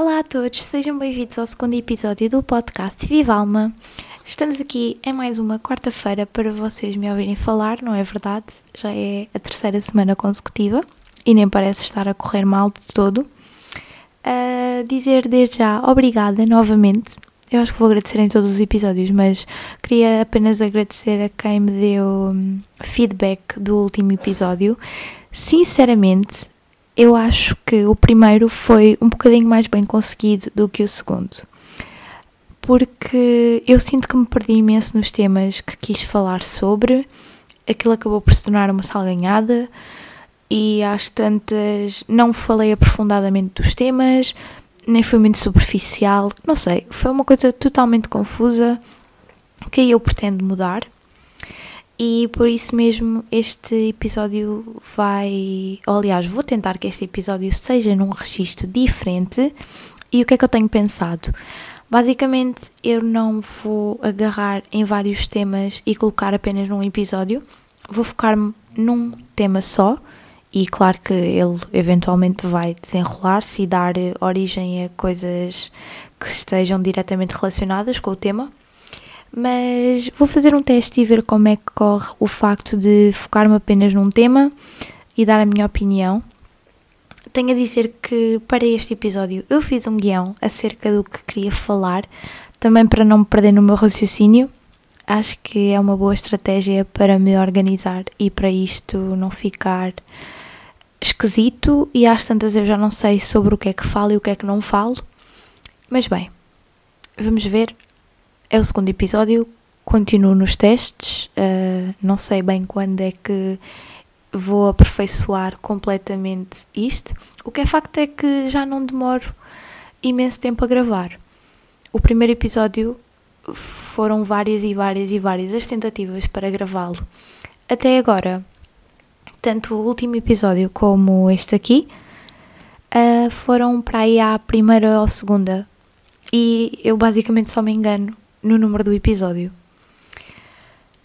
Olá a todos, sejam bem-vindos ao segundo episódio do podcast Viva Alma. Estamos aqui em mais uma quarta-feira para vocês me ouvirem falar, não é verdade? Já é a terceira semana consecutiva e nem parece estar a correr mal de todo. Dizer desde já obrigada novamente. Eu acho que vou agradecer em todos os episódios, mas queria apenas agradecer a quem me deu hum, feedback do último episódio. Sinceramente, eu acho que o primeiro foi um bocadinho mais bem conseguido do que o segundo. Porque eu sinto que me perdi imenso nos temas que quis falar sobre, aquilo acabou por se tornar uma salganhada e às tantas não falei aprofundadamente dos temas, nem foi muito superficial, não sei, foi uma coisa totalmente confusa que eu pretendo mudar e por isso mesmo este episódio vai. Ou, aliás, vou tentar que este episódio seja num registro diferente. E o que é que eu tenho pensado? Basicamente, eu não vou agarrar em vários temas e colocar apenas num episódio. Vou focar-me num tema só. E claro que ele eventualmente vai desenrolar-se e dar origem a coisas que estejam diretamente relacionadas com o tema mas vou fazer um teste e ver como é que corre o facto de focar-me apenas num tema e dar a minha opinião. Tenho a dizer que para este episódio eu fiz um guião acerca do que queria falar, também para não me perder no meu raciocínio. Acho que é uma boa estratégia para me organizar e para isto não ficar esquisito e às tantas eu já não sei sobre o que é que falo e o que é que não falo. Mas bem, vamos ver é o segundo episódio, continuo nos testes, uh, não sei bem quando é que vou aperfeiçoar completamente isto. O que é facto é que já não demoro imenso tempo a gravar. O primeiro episódio foram várias e várias e várias as tentativas para gravá-lo. Até agora, tanto o último episódio como este aqui uh, foram para aí à primeira ou segunda. E eu basicamente só me engano no número do episódio.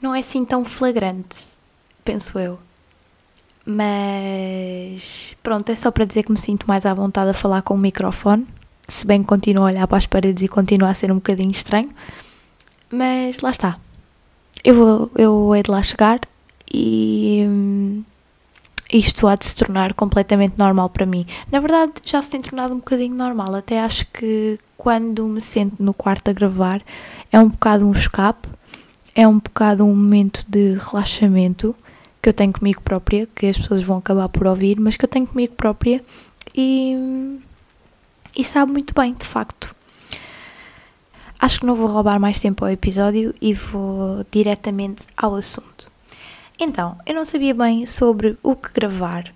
Não é assim tão flagrante, penso eu. Mas pronto, é só para dizer que me sinto mais à vontade a falar com o microfone, se bem que continuo a olhar para as paredes e continua a ser um bocadinho estranho. Mas lá está. Eu vou, eu hei de lá chegar e hum, isto há de se tornar completamente normal para mim. Na verdade, já se tem tornado um bocadinho normal. Até acho que quando me sento no quarto a gravar, é um bocado um escape, é um bocado um momento de relaxamento que eu tenho comigo própria, que as pessoas vão acabar por ouvir, mas que eu tenho comigo própria e, e sabe muito bem, de facto. Acho que não vou roubar mais tempo ao episódio e vou diretamente ao assunto. Então, eu não sabia bem sobre o que gravar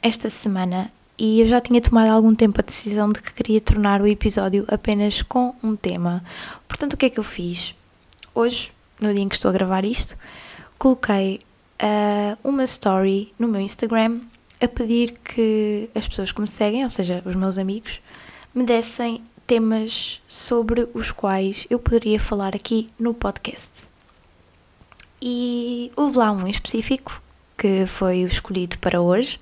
esta semana e eu já tinha tomado há algum tempo a decisão de que queria tornar o episódio apenas com um tema. Portanto, o que é que eu fiz? Hoje, no dia em que estou a gravar isto, coloquei uh, uma story no meu Instagram a pedir que as pessoas que me seguem, ou seja, os meus amigos, me dessem temas sobre os quais eu poderia falar aqui no podcast. E houve lá um em específico que foi o escolhido para hoje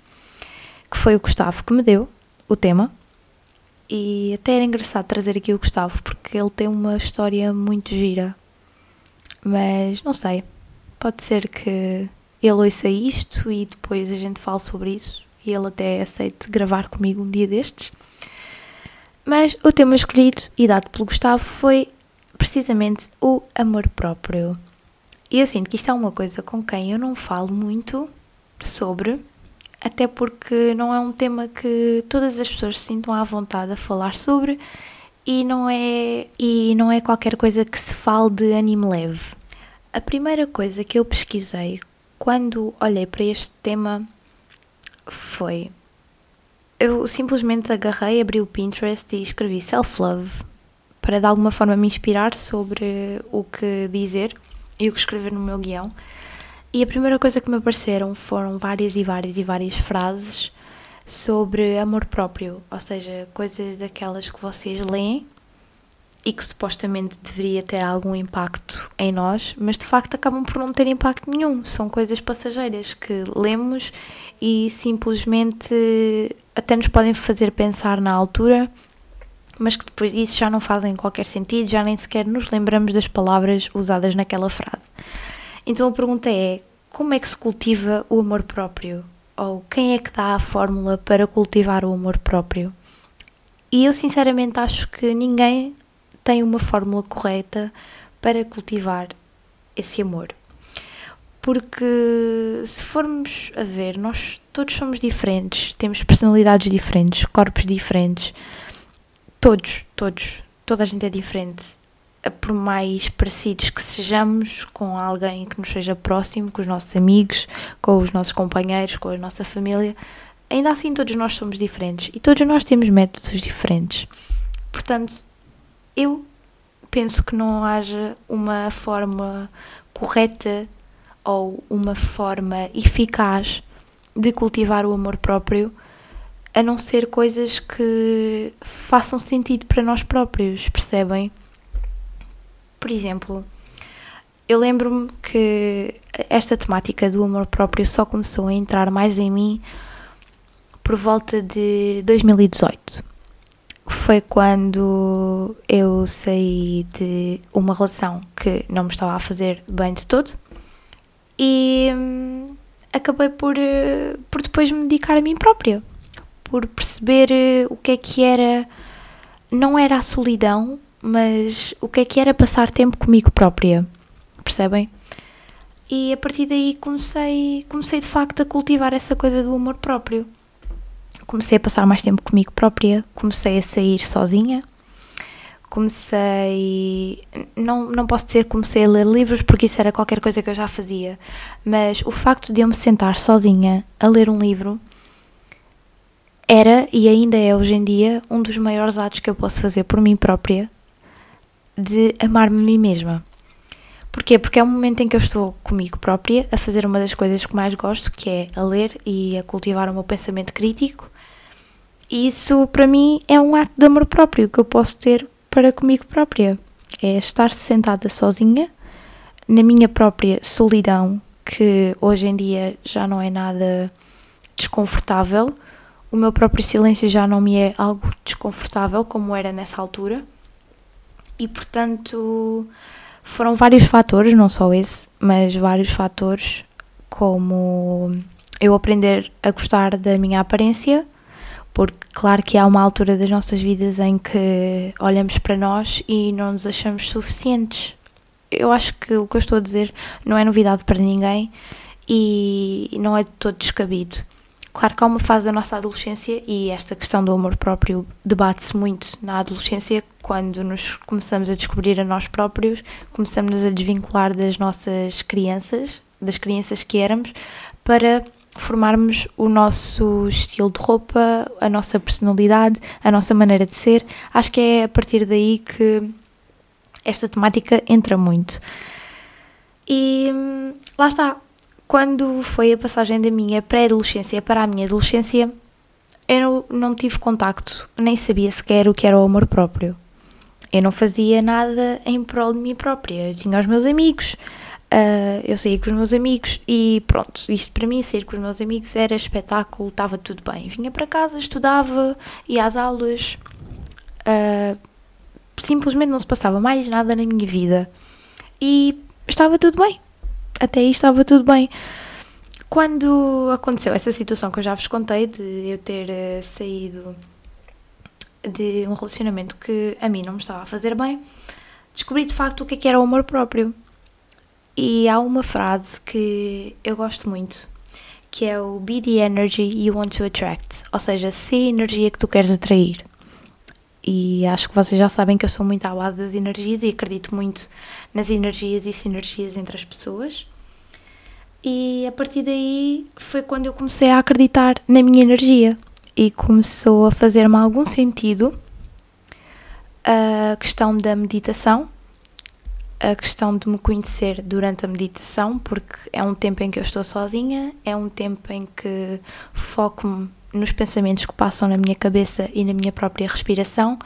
que foi o Gustavo que me deu o tema. E até era engraçado trazer aqui o Gustavo, porque ele tem uma história muito gira. Mas não sei, pode ser que ele ouça isto e depois a gente fale sobre isso e ele até aceite gravar comigo um dia destes. Mas o tema escolhido e dado pelo Gustavo foi precisamente o amor próprio. E eu sinto que isto é uma coisa com quem eu não falo muito sobre, até porque não é um tema que todas as pessoas se sintam à vontade a falar sobre e não é, e não é qualquer coisa que se fale de ânimo leve. A primeira coisa que eu pesquisei quando olhei para este tema foi. Eu simplesmente agarrei, abri o Pinterest e escrevi self-love para de alguma forma me inspirar sobre o que dizer e o que escrever no meu guião. E a primeira coisa que me apareceram foram várias e várias e várias frases sobre amor próprio, ou seja, coisas daquelas que vocês leem e que supostamente deveria ter algum impacto em nós, mas de facto acabam por não ter impacto nenhum. São coisas passageiras que lemos e simplesmente até nos podem fazer pensar na altura mas que depois disso já não fazem qualquer sentido, já nem sequer nos lembramos das palavras usadas naquela frase. Então a pergunta é: como é que se cultiva o amor próprio? Ou quem é que dá a fórmula para cultivar o amor próprio? E eu sinceramente acho que ninguém tem uma fórmula correta para cultivar esse amor. Porque se formos a ver, nós todos somos diferentes, temos personalidades diferentes, corpos diferentes, todos, todos, toda a gente é diferente. Por mais parecidos que sejamos com alguém que nos seja próximo, com os nossos amigos, com os nossos companheiros, com a nossa família, ainda assim todos nós somos diferentes e todos nós temos métodos diferentes. Portanto, eu penso que não haja uma forma correta ou uma forma eficaz de cultivar o amor próprio, a não ser coisas que façam sentido para nós próprios, percebem? Por exemplo, eu lembro-me que esta temática do amor próprio só começou a entrar mais em mim por volta de 2018. Foi quando eu saí de uma relação que não me estava a fazer bem de todo e hum, acabei por, uh, por depois me dedicar a mim própria, por perceber uh, o que é que era, não era a solidão, mas o que é que era passar tempo comigo própria, percebem? E a partir daí comecei, comecei de facto a cultivar essa coisa do amor próprio. Comecei a passar mais tempo comigo própria, comecei a sair sozinha, comecei. Não, não posso dizer comecei a ler livros porque isso era qualquer coisa que eu já fazia, mas o facto de eu me sentar sozinha a ler um livro era e ainda é hoje em dia um dos maiores atos que eu posso fazer por mim própria de amar-me a mim mesma. Porquê? Porque é um momento em que eu estou comigo própria a fazer uma das coisas que mais gosto, que é a ler e a cultivar o meu pensamento crítico. E isso para mim é um ato de amor próprio que eu posso ter para comigo própria. É estar sentada sozinha, na minha própria solidão, que hoje em dia já não é nada desconfortável. O meu próprio silêncio já não me é algo desconfortável como era nessa altura. E portanto, foram vários fatores, não só esse, mas vários fatores, como eu aprender a gostar da minha aparência, porque claro que há uma altura das nossas vidas em que olhamos para nós e não nos achamos suficientes. Eu acho que o que eu estou a dizer não é novidade para ninguém e não é de todo descabido. Claro que há uma fase da nossa adolescência e esta questão do amor próprio debate-se muito na adolescência, quando nos começamos a descobrir a nós próprios, começamos a desvincular das nossas crianças, das crianças que éramos, para formarmos o nosso estilo de roupa, a nossa personalidade, a nossa maneira de ser. Acho que é a partir daí que esta temática entra muito. E hum, lá está. Quando foi a passagem da minha pré-adolescência para a minha adolescência, eu não tive contacto, nem sabia sequer o que era o amor próprio. Eu não fazia nada em prol de mim própria. Eu tinha os meus amigos, Uh, eu saía com os meus amigos e pronto, isto para mim, sair com os meus amigos era espetáculo, estava tudo bem. Vinha para casa, estudava, ia às aulas, uh, simplesmente não se passava mais nada na minha vida e estava tudo bem. Até aí estava tudo bem. Quando aconteceu essa situação que eu já vos contei, de eu ter uh, saído de um relacionamento que a mim não me estava a fazer bem, descobri de facto o que, é que era o amor próprio e há uma frase que eu gosto muito, que é o Be the energy you want to attract, ou seja, se a energia que tu queres atrair. E acho que vocês já sabem que eu sou muito à base das energias e acredito muito nas energias e sinergias entre as pessoas. E a partir daí foi quando eu comecei a acreditar na minha energia e começou a fazer-me algum sentido a questão da meditação a questão de me conhecer durante a meditação, porque é um tempo em que eu estou sozinha, é um tempo em que foco-me nos pensamentos que passam na minha cabeça e na minha própria respiração.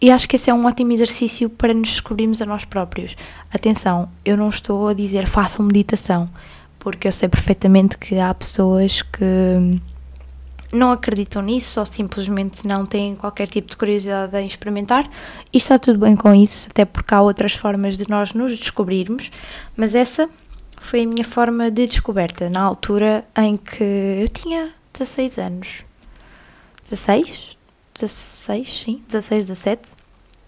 E acho que esse é um ótimo exercício para nos descobrirmos a nós próprios. Atenção, eu não estou a dizer façam meditação, porque eu sei perfeitamente que há pessoas que não acreditam nisso ou simplesmente não têm qualquer tipo de curiosidade em experimentar, e está tudo bem com isso, até porque há outras formas de nós nos descobrirmos, mas essa foi a minha forma de descoberta na altura em que eu tinha 16 anos. 16? 16, sim, 16, 17.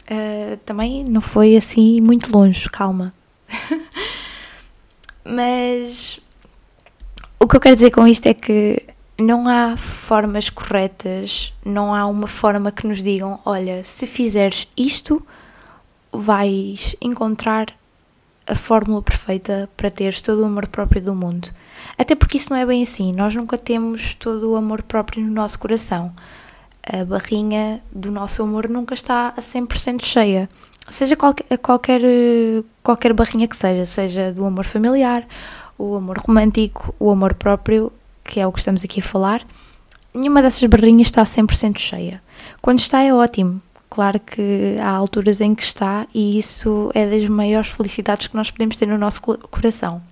Uh, também não foi assim muito longe, calma. Mas o que eu quero dizer com isto é que não há formas corretas, não há uma forma que nos digam: olha, se fizeres isto, vais encontrar a fórmula perfeita para teres todo o amor próprio do mundo. Até porque isso não é bem assim, nós nunca temos todo o amor próprio no nosso coração. A barrinha do nosso amor nunca está a 100% cheia. Seja qualquer, qualquer, qualquer barrinha que seja, seja do amor familiar, o amor romântico, o amor próprio, que é o que estamos aqui a falar, nenhuma dessas barrinhas está 100% cheia. Quando está é ótimo. Claro que há alturas em que está e isso é das maiores felicidades que nós podemos ter no nosso coração.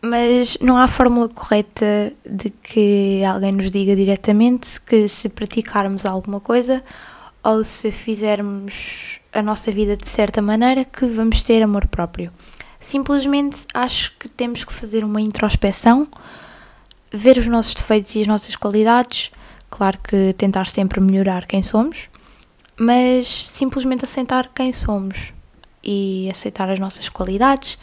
Mas não há fórmula correta de que alguém nos diga diretamente que se praticarmos alguma coisa ou se fizermos a nossa vida de certa maneira que vamos ter amor próprio. Simplesmente acho que temos que fazer uma introspeção, ver os nossos defeitos e as nossas qualidades, claro que tentar sempre melhorar quem somos, mas simplesmente aceitar quem somos e aceitar as nossas qualidades,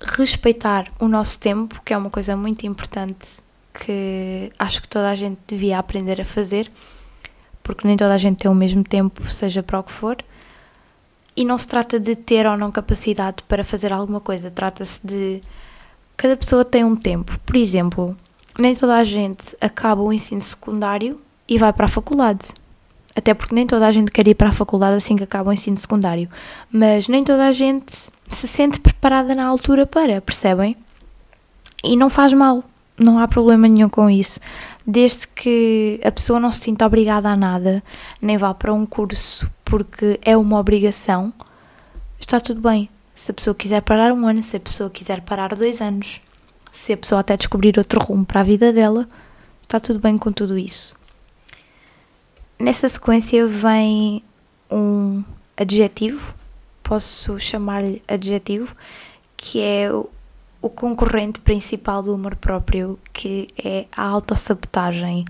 respeitar o nosso tempo, que é uma coisa muito importante que acho que toda a gente devia aprender a fazer, porque nem toda a gente tem o mesmo tempo, seja para o que for. E não se trata de ter ou não capacidade para fazer alguma coisa, trata-se de cada pessoa tem um tempo. Por exemplo, nem toda a gente acaba o ensino secundário e vai para a faculdade. Até porque nem toda a gente quer ir para a faculdade assim que acaba o ensino secundário. Mas nem toda a gente se sente preparada na altura para, percebem? E não faz mal, não há problema nenhum com isso. Desde que a pessoa não se sinta obrigada a nada, nem vá para um curso porque é uma obrigação, está tudo bem. Se a pessoa quiser parar um ano, se a pessoa quiser parar dois anos, se a pessoa até descobrir outro rumo para a vida dela, está tudo bem com tudo isso. Nesta sequência vem um adjetivo, posso chamar-lhe adjetivo, que é o concorrente principal do amor próprio, que é a autossabotagem.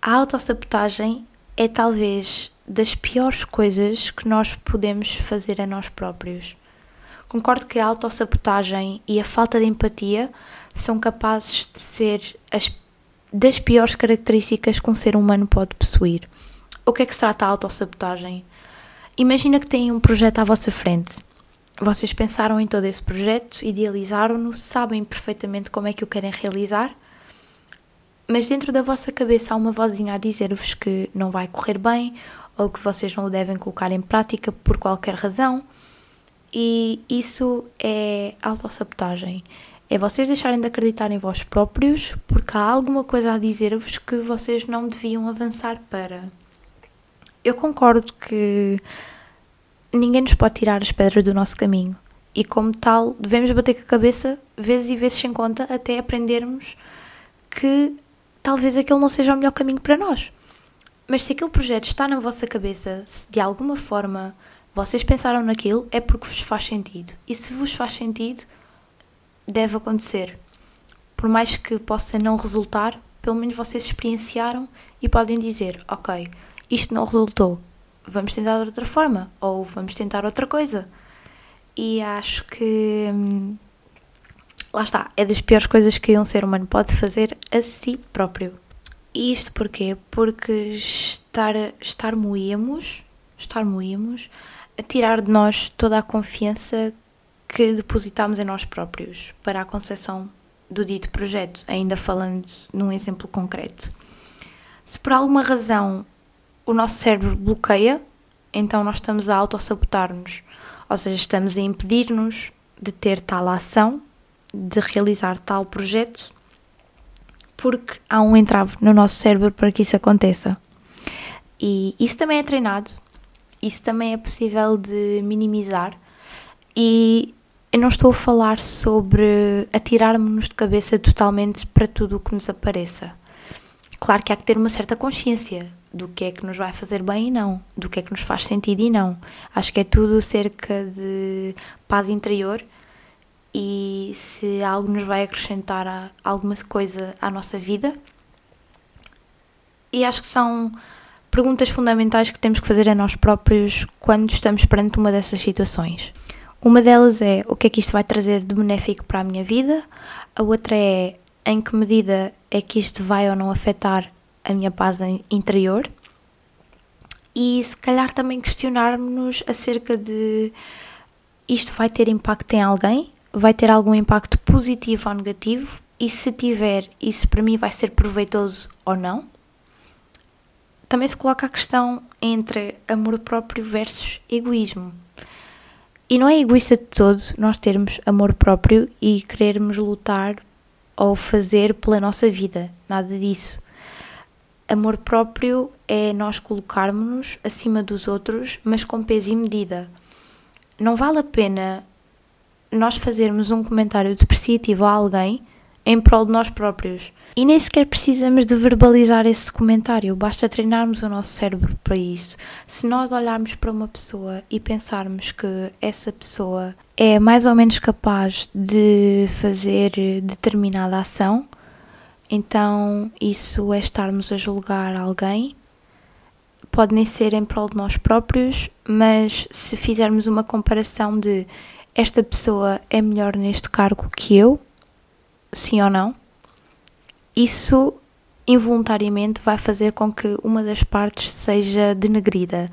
A autossabotagem é talvez das piores coisas que nós podemos fazer a nós próprios. Concordo que a autossabotagem e a falta de empatia são capazes de ser as das piores características que um ser humano pode possuir. O que é que se trata a autossabotagem? Imagina que têm um projeto à vossa frente. Vocês pensaram em todo esse projeto, idealizaram-no, sabem perfeitamente como é que o querem realizar, mas dentro da vossa cabeça há uma vozinha a dizer-vos que não vai correr bem ou que vocês não o devem colocar em prática por qualquer razão. E isso é autossabotagem. É vocês deixarem de acreditar em vós próprios porque há alguma coisa a dizer-vos que vocês não deviam avançar para. Eu concordo que ninguém nos pode tirar as pedras do nosso caminho e, como tal, devemos bater com a cabeça vezes e vezes sem conta até aprendermos que talvez aquele não seja o melhor caminho para nós. Mas se aquele projeto está na vossa cabeça, se de alguma forma vocês pensaram naquilo, é porque vos faz sentido. E se vos faz sentido, deve acontecer. Por mais que possa não resultar, pelo menos vocês experienciaram e podem dizer: Ok, isto não resultou, vamos tentar de outra forma ou vamos tentar outra coisa. E acho que. Hum, lá está, é das piores coisas que um ser humano pode fazer a si próprio. E isto porquê? Porque estar, estar moímos, estar moímos a tirar de nós toda a confiança que depositamos em nós próprios para a concepção do dito projeto, ainda falando num exemplo concreto. Se por alguma razão o nosso cérebro bloqueia, então nós estamos a autossabotar-nos, ou seja, estamos a impedir-nos de ter tal ação, de realizar tal projeto, porque há um entrave no nosso cérebro para que isso aconteça. E isso também é treinado, isso também é possível de minimizar. E eu não estou a falar sobre atirar-nos de cabeça totalmente para tudo o que nos apareça. Claro que há que ter uma certa consciência do que é que nos vai fazer bem e não, do que é que nos faz sentido e não. Acho que é tudo cerca de paz interior e se algo nos vai acrescentar alguma coisa à nossa vida. E acho que são perguntas fundamentais que temos que fazer a nós próprios quando estamos perante uma dessas situações. Uma delas é o que é que isto vai trazer de benéfico para a minha vida, a outra é em que medida é que isto vai ou não afetar a minha paz interior e se calhar também questionarmos-nos acerca de isto vai ter impacto em alguém, vai ter algum impacto positivo ou negativo e se tiver, isso para mim vai ser proveitoso ou não. Também se coloca a questão entre amor próprio versus egoísmo. E não é egoísta de todo nós termos amor próprio e querermos lutar ou fazer pela nossa vida, nada disso. Amor próprio é nós colocarmos-nos acima dos outros, mas com peso e medida. Não vale a pena nós fazermos um comentário depreciativo a alguém em prol de nós próprios. E nem sequer precisamos de verbalizar esse comentário, basta treinarmos o nosso cérebro para isso. Se nós olharmos para uma pessoa e pensarmos que essa pessoa é mais ou menos capaz de fazer determinada ação, então isso é estarmos a julgar alguém. Pode nem ser em prol de nós próprios, mas se fizermos uma comparação de esta pessoa é melhor neste cargo que eu, sim ou não, isso involuntariamente vai fazer com que uma das partes seja denegrida.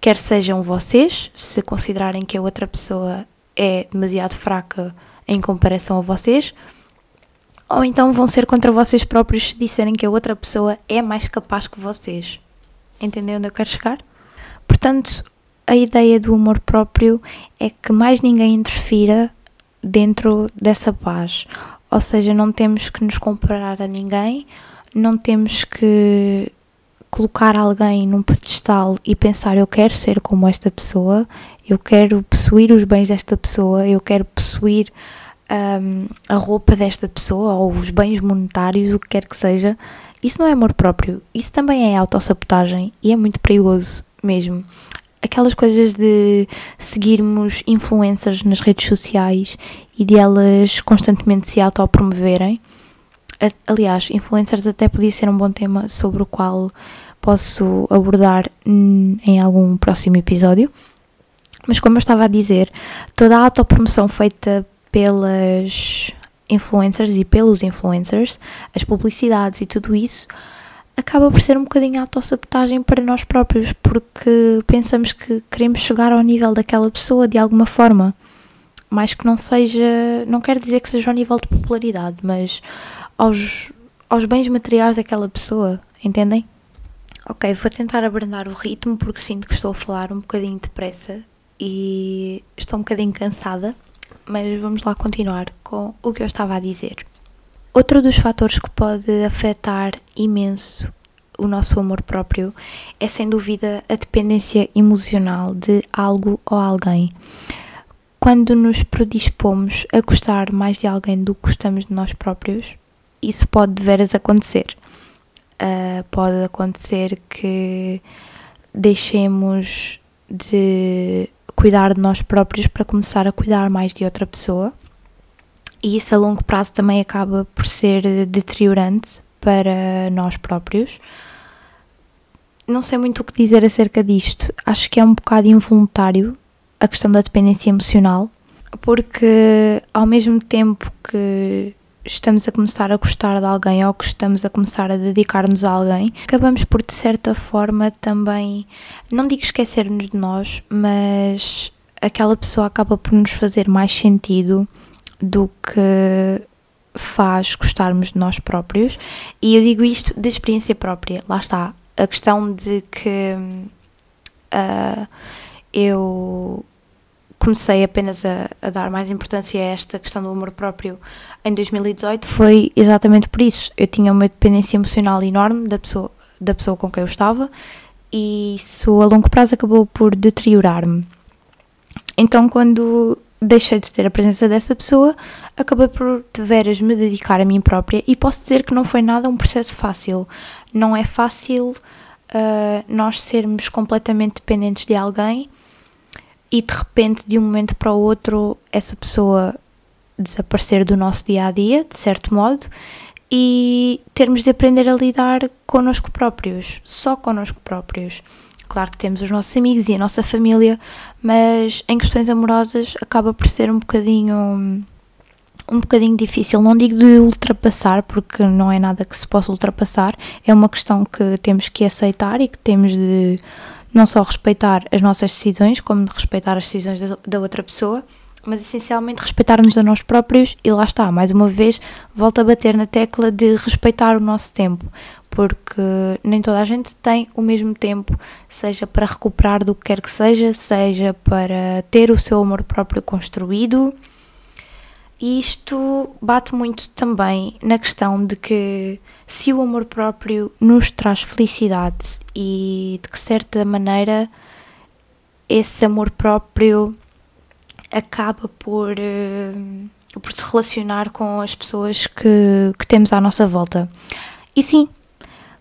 Quer sejam vocês, se considerarem que a outra pessoa é demasiado fraca em comparação a vocês, ou então vão ser contra vocês próprios se disserem que a outra pessoa é mais capaz que vocês. Entendem onde eu quero chegar? Portanto, a ideia do amor próprio é que mais ninguém interfira dentro dessa paz. Ou seja, não temos que nos comparar a ninguém, não temos que colocar alguém num pedestal e pensar eu quero ser como esta pessoa, eu quero possuir os bens desta pessoa, eu quero possuir um, a roupa desta pessoa ou os bens monetários, o que quer que seja. Isso não é amor próprio, isso também é autossabotagem e é muito perigoso mesmo aquelas coisas de seguirmos influencers nas redes sociais e de elas constantemente se autopromoverem. Aliás, influencers até podia ser um bom tema sobre o qual posso abordar em algum próximo episódio. Mas como eu estava a dizer, toda a autopromoção feita pelas influencers e pelos influencers, as publicidades e tudo isso, acaba por ser um bocadinho autossabotagem para nós próprios, porque pensamos que queremos chegar ao nível daquela pessoa de alguma forma. Mais que não seja, não quero dizer que seja ao nível de popularidade, mas aos, aos bens materiais daquela pessoa, entendem? Ok, vou tentar abrandar o ritmo porque sinto que estou a falar um bocadinho depressa e estou um bocadinho cansada, mas vamos lá continuar com o que eu estava a dizer. Outro dos fatores que pode afetar imenso o nosso amor próprio é sem dúvida a dependência emocional de algo ou alguém. Quando nos predispomos a gostar mais de alguém do que gostamos de nós próprios, isso pode de veras acontecer. Uh, pode acontecer que deixemos de cuidar de nós próprios para começar a cuidar mais de outra pessoa e isso a longo prazo também acaba por ser deteriorante para nós próprios. Não sei muito o que dizer acerca disto. Acho que é um bocado involuntário a questão da dependência emocional, porque ao mesmo tempo que estamos a começar a gostar de alguém ou que estamos a começar a dedicar-nos a alguém, acabamos por de certa forma também, não digo esquecer-nos de nós, mas aquela pessoa acaba por nos fazer mais sentido do que faz gostarmos de nós próprios. E eu digo isto de experiência própria. Lá está. A questão de que uh, eu comecei apenas a, a, dar mais importância a esta questão do amor próprio em 2018 foi exatamente por isso. Eu tinha uma dependência emocional enorme da pessoa, da pessoa com quem eu estava e isso a longo prazo acabou por deteriorar-me. Então, quando deixei de ter a presença dessa pessoa, acabei por de veras me dedicar a mim própria e posso dizer que não foi nada um processo fácil. Não é fácil uh, nós sermos completamente dependentes de alguém e de repente, de um momento para o outro, essa pessoa desaparecer do nosso dia a dia, de certo modo, e termos de aprender a lidar connosco próprios, só connosco próprios. Claro que temos os nossos amigos e a nossa família, mas em questões amorosas acaba por ser um bocadinho um bocadinho difícil, não digo de ultrapassar, porque não é nada que se possa ultrapassar, é uma questão que temos que aceitar e que temos de não só respeitar as nossas decisões, como respeitar as decisões da outra pessoa, mas essencialmente respeitar-nos a nós próprios e lá está, mais uma vez, volto a bater na tecla de respeitar o nosso tempo, porque nem toda a gente tem o mesmo tempo, seja para recuperar do que quer que seja, seja para ter o seu amor próprio construído. E isto bate muito também na questão de que se o amor próprio nos traz felicidade e de que certa maneira esse amor próprio acaba por, uh, por se relacionar com as pessoas que, que temos à nossa volta. E sim,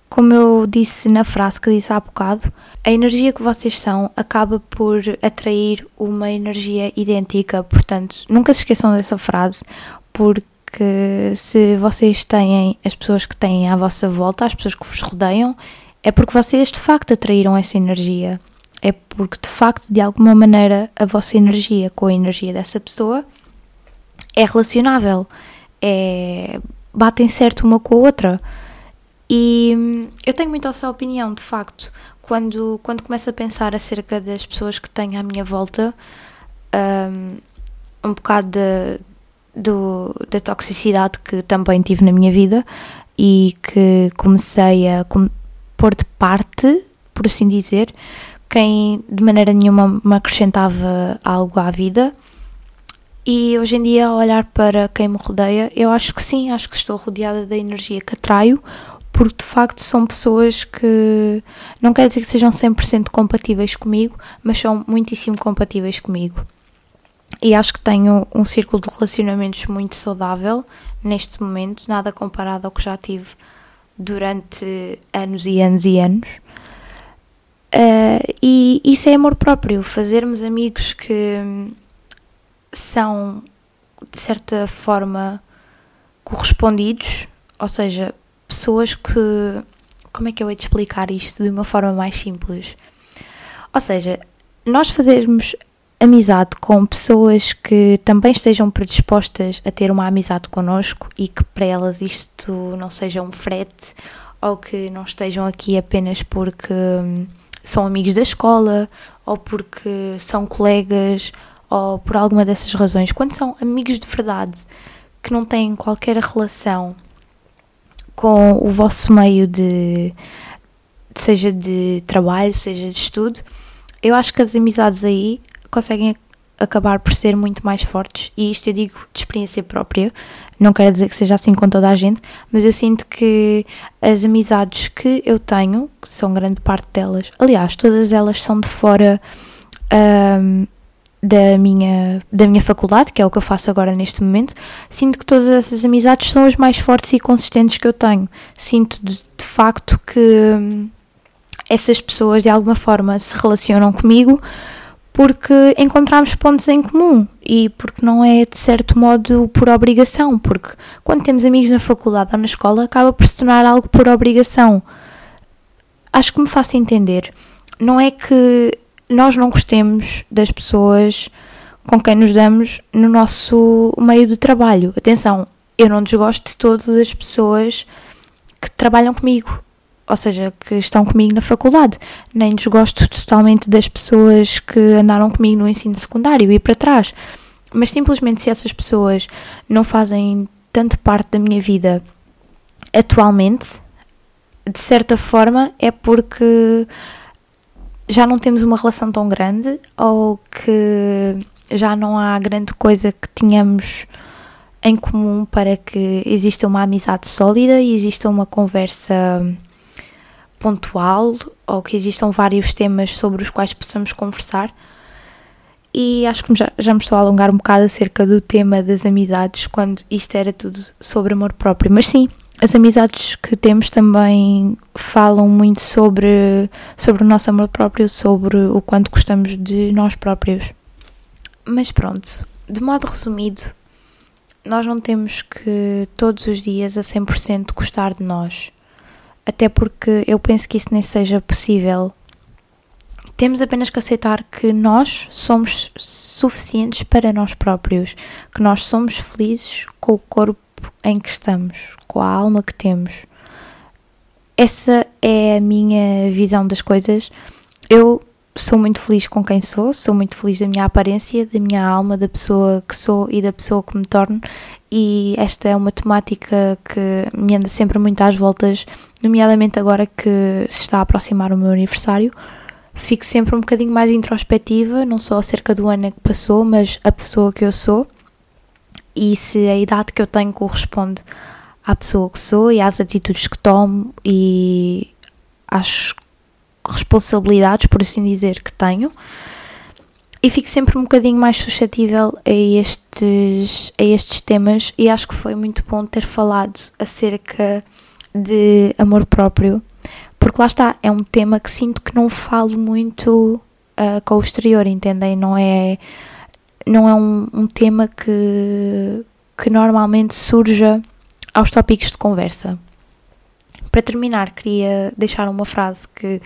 como eu disse na frase que disse há bocado, a energia que vocês são acaba por atrair uma energia idêntica, portanto, nunca se esqueçam dessa frase, porque se vocês têm as pessoas que têm à vossa volta, as pessoas que vos rodeiam, é porque vocês de facto atraíram essa energia. É porque de facto, de alguma maneira, a vossa energia com a energia dessa pessoa é relacionável, é, batem certo uma com a outra. E hum, eu tenho muito essa opinião, de facto, quando, quando começo a pensar acerca das pessoas que tenho à minha volta, um, um bocado de, do, da toxicidade que também tive na minha vida e que comecei a pôr de parte, por assim dizer, quem de maneira nenhuma me acrescentava algo à vida. E hoje em dia, ao olhar para quem me rodeia, eu acho que sim, acho que estou rodeada da energia que atraio, porque de facto são pessoas que não quer dizer que sejam 100% compatíveis comigo, mas são muitíssimo compatíveis comigo. E acho que tenho um círculo de relacionamentos muito saudável neste momento, nada comparado ao que já tive durante anos e anos e anos. Uh, e isso é amor próprio, fazermos amigos que são de certa forma correspondidos, ou seja, pessoas que. Como é que eu hei de explicar isto de uma forma mais simples? Ou seja, nós fazermos amizade com pessoas que também estejam predispostas a ter uma amizade connosco e que para elas isto não seja um frete ou que não estejam aqui apenas porque são amigos da escola ou porque são colegas ou por alguma dessas razões. Quando são amigos de verdade que não têm qualquer relação com o vosso meio de seja de trabalho, seja de estudo, eu acho que as amizades aí conseguem acabar por ser muito mais fortes, e isto eu digo de experiência própria, não quero dizer que seja assim com toda a gente, mas eu sinto que as amizades que eu tenho, que são grande parte delas, aliás, todas elas são de fora um, da, minha, da minha faculdade, que é o que eu faço agora neste momento, sinto que todas essas amizades são as mais fortes e consistentes que eu tenho. Sinto de, de facto que hum, essas pessoas de alguma forma se relacionam comigo porque encontramos pontos em comum e porque não é de certo modo por obrigação, porque quando temos amigos na faculdade ou na escola acaba por se tornar algo por obrigação. Acho que me faço entender. Não é que nós não gostemos das pessoas com quem nos damos no nosso meio de trabalho. Atenção, eu não desgosto de todo das pessoas que trabalham comigo ou seja, que estão comigo na faculdade. Nem desgosto totalmente das pessoas que andaram comigo no ensino secundário e para trás. Mas simplesmente se essas pessoas não fazem tanto parte da minha vida atualmente, de certa forma é porque já não temos uma relação tão grande ou que já não há grande coisa que tenhamos em comum para que exista uma amizade sólida e exista uma conversa pontual ou que existam vários temas sobre os quais possamos conversar. E acho que já, já me estou a alongar um bocado acerca do tema das amizades, quando isto era tudo sobre amor próprio. Mas sim, as amizades que temos também falam muito sobre, sobre o nosso amor próprio, sobre o quanto gostamos de nós próprios. Mas pronto, de modo resumido, nós não temos que todos os dias a 100% gostar de nós. Até porque eu penso que isso nem seja possível temos apenas que aceitar que nós somos suficientes para nós próprios, que nós somos felizes com o corpo em que estamos, com a alma que temos. Essa é a minha visão das coisas. Eu sou muito feliz com quem sou, sou muito feliz da minha aparência, da minha alma, da pessoa que sou e da pessoa que me torno, e esta é uma temática que me anda sempre muito às voltas, nomeadamente agora que se está a aproximar o meu aniversário fico sempre um bocadinho mais introspectiva, não só acerca do ano que passou, mas a pessoa que eu sou e se a idade que eu tenho corresponde à pessoa que sou e às atitudes que tomo e às responsabilidades, por assim dizer, que tenho. E fico sempre um bocadinho mais suscetível a estes, a estes temas e acho que foi muito bom ter falado acerca de amor próprio porque lá está, é um tema que sinto que não falo muito uh, com o exterior, entendem? Não é, não é um, um tema que, que normalmente surja aos tópicos de conversa. Para terminar, queria deixar uma frase que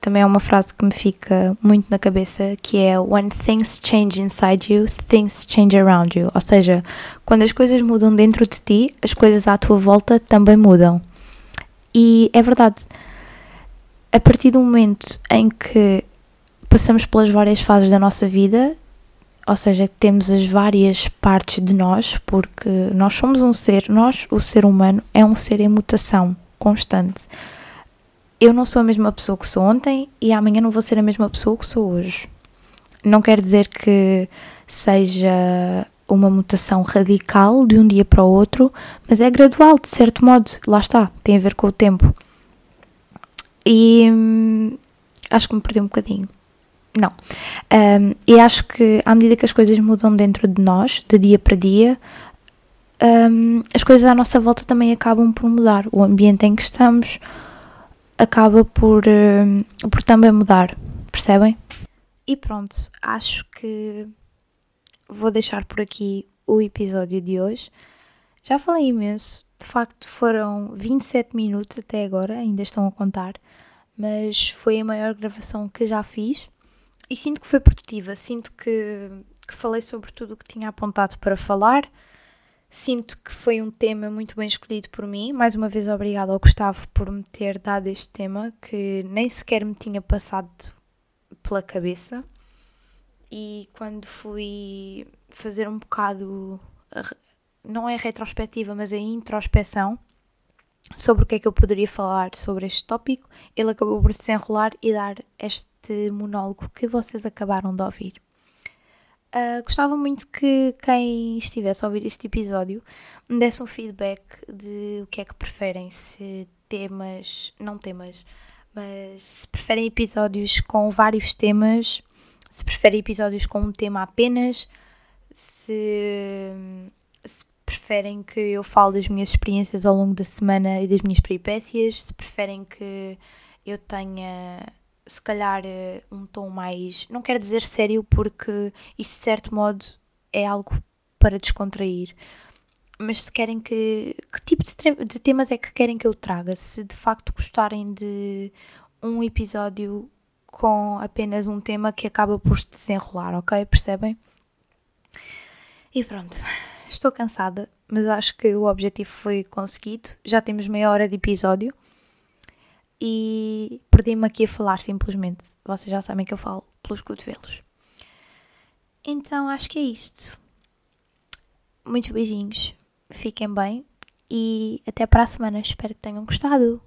também é uma frase que me fica muito na cabeça, que é When things change inside you, things change around you. Ou seja, quando as coisas mudam dentro de ti, as coisas à tua volta também mudam. E é verdade a partir do momento em que passamos pelas várias fases da nossa vida, ou seja, temos as várias partes de nós, porque nós somos um ser, nós, o ser humano, é um ser em mutação constante. Eu não sou a mesma pessoa que sou ontem e amanhã não vou ser a mesma pessoa que sou hoje. Não quer dizer que seja uma mutação radical de um dia para o outro, mas é gradual, de certo modo. Lá está, tem a ver com o tempo. E hum, acho que me perdi um bocadinho. Não. Um, e acho que à medida que as coisas mudam dentro de nós, de dia para dia, um, as coisas à nossa volta também acabam por mudar. O ambiente em que estamos acaba por, um, por também mudar. Percebem? E pronto, acho que vou deixar por aqui o episódio de hoje. Já falei imenso, de facto foram 27 minutos até agora, ainda estão a contar, mas foi a maior gravação que já fiz e sinto que foi produtiva, sinto que, que falei sobre tudo o que tinha apontado para falar, sinto que foi um tema muito bem escolhido por mim. Mais uma vez, obrigada ao Gustavo por me ter dado este tema que nem sequer me tinha passado pela cabeça. E quando fui fazer um bocado não é retrospectiva, mas é introspeção sobre o que é que eu poderia falar sobre este tópico, ele acabou por desenrolar e dar este monólogo que vocês acabaram de ouvir. Uh, gostava muito que quem estivesse a ouvir este episódio me desse um feedback de o que é que preferem, se temas, não temas, mas se preferem episódios com vários temas, se preferem episódios com um tema apenas, se preferem que eu fale das minhas experiências ao longo da semana e das minhas peripécias, se preferem que eu tenha, se calhar, eh, um tom mais. Não quero dizer sério, porque isto, de certo modo, é algo para descontrair. Mas se querem que. Que tipo de, de temas é que querem que eu traga? Se de facto gostarem de um episódio com apenas um tema que acaba por se desenrolar, ok? Percebem? E pronto. Estou cansada, mas acho que o objetivo foi conseguido. Já temos meia hora de episódio e perdi-me aqui a falar simplesmente. Vocês já sabem que eu falo pelos cotovelos. Então acho que é isto. Muitos beijinhos, fiquem bem e até para a semana. Espero que tenham gostado.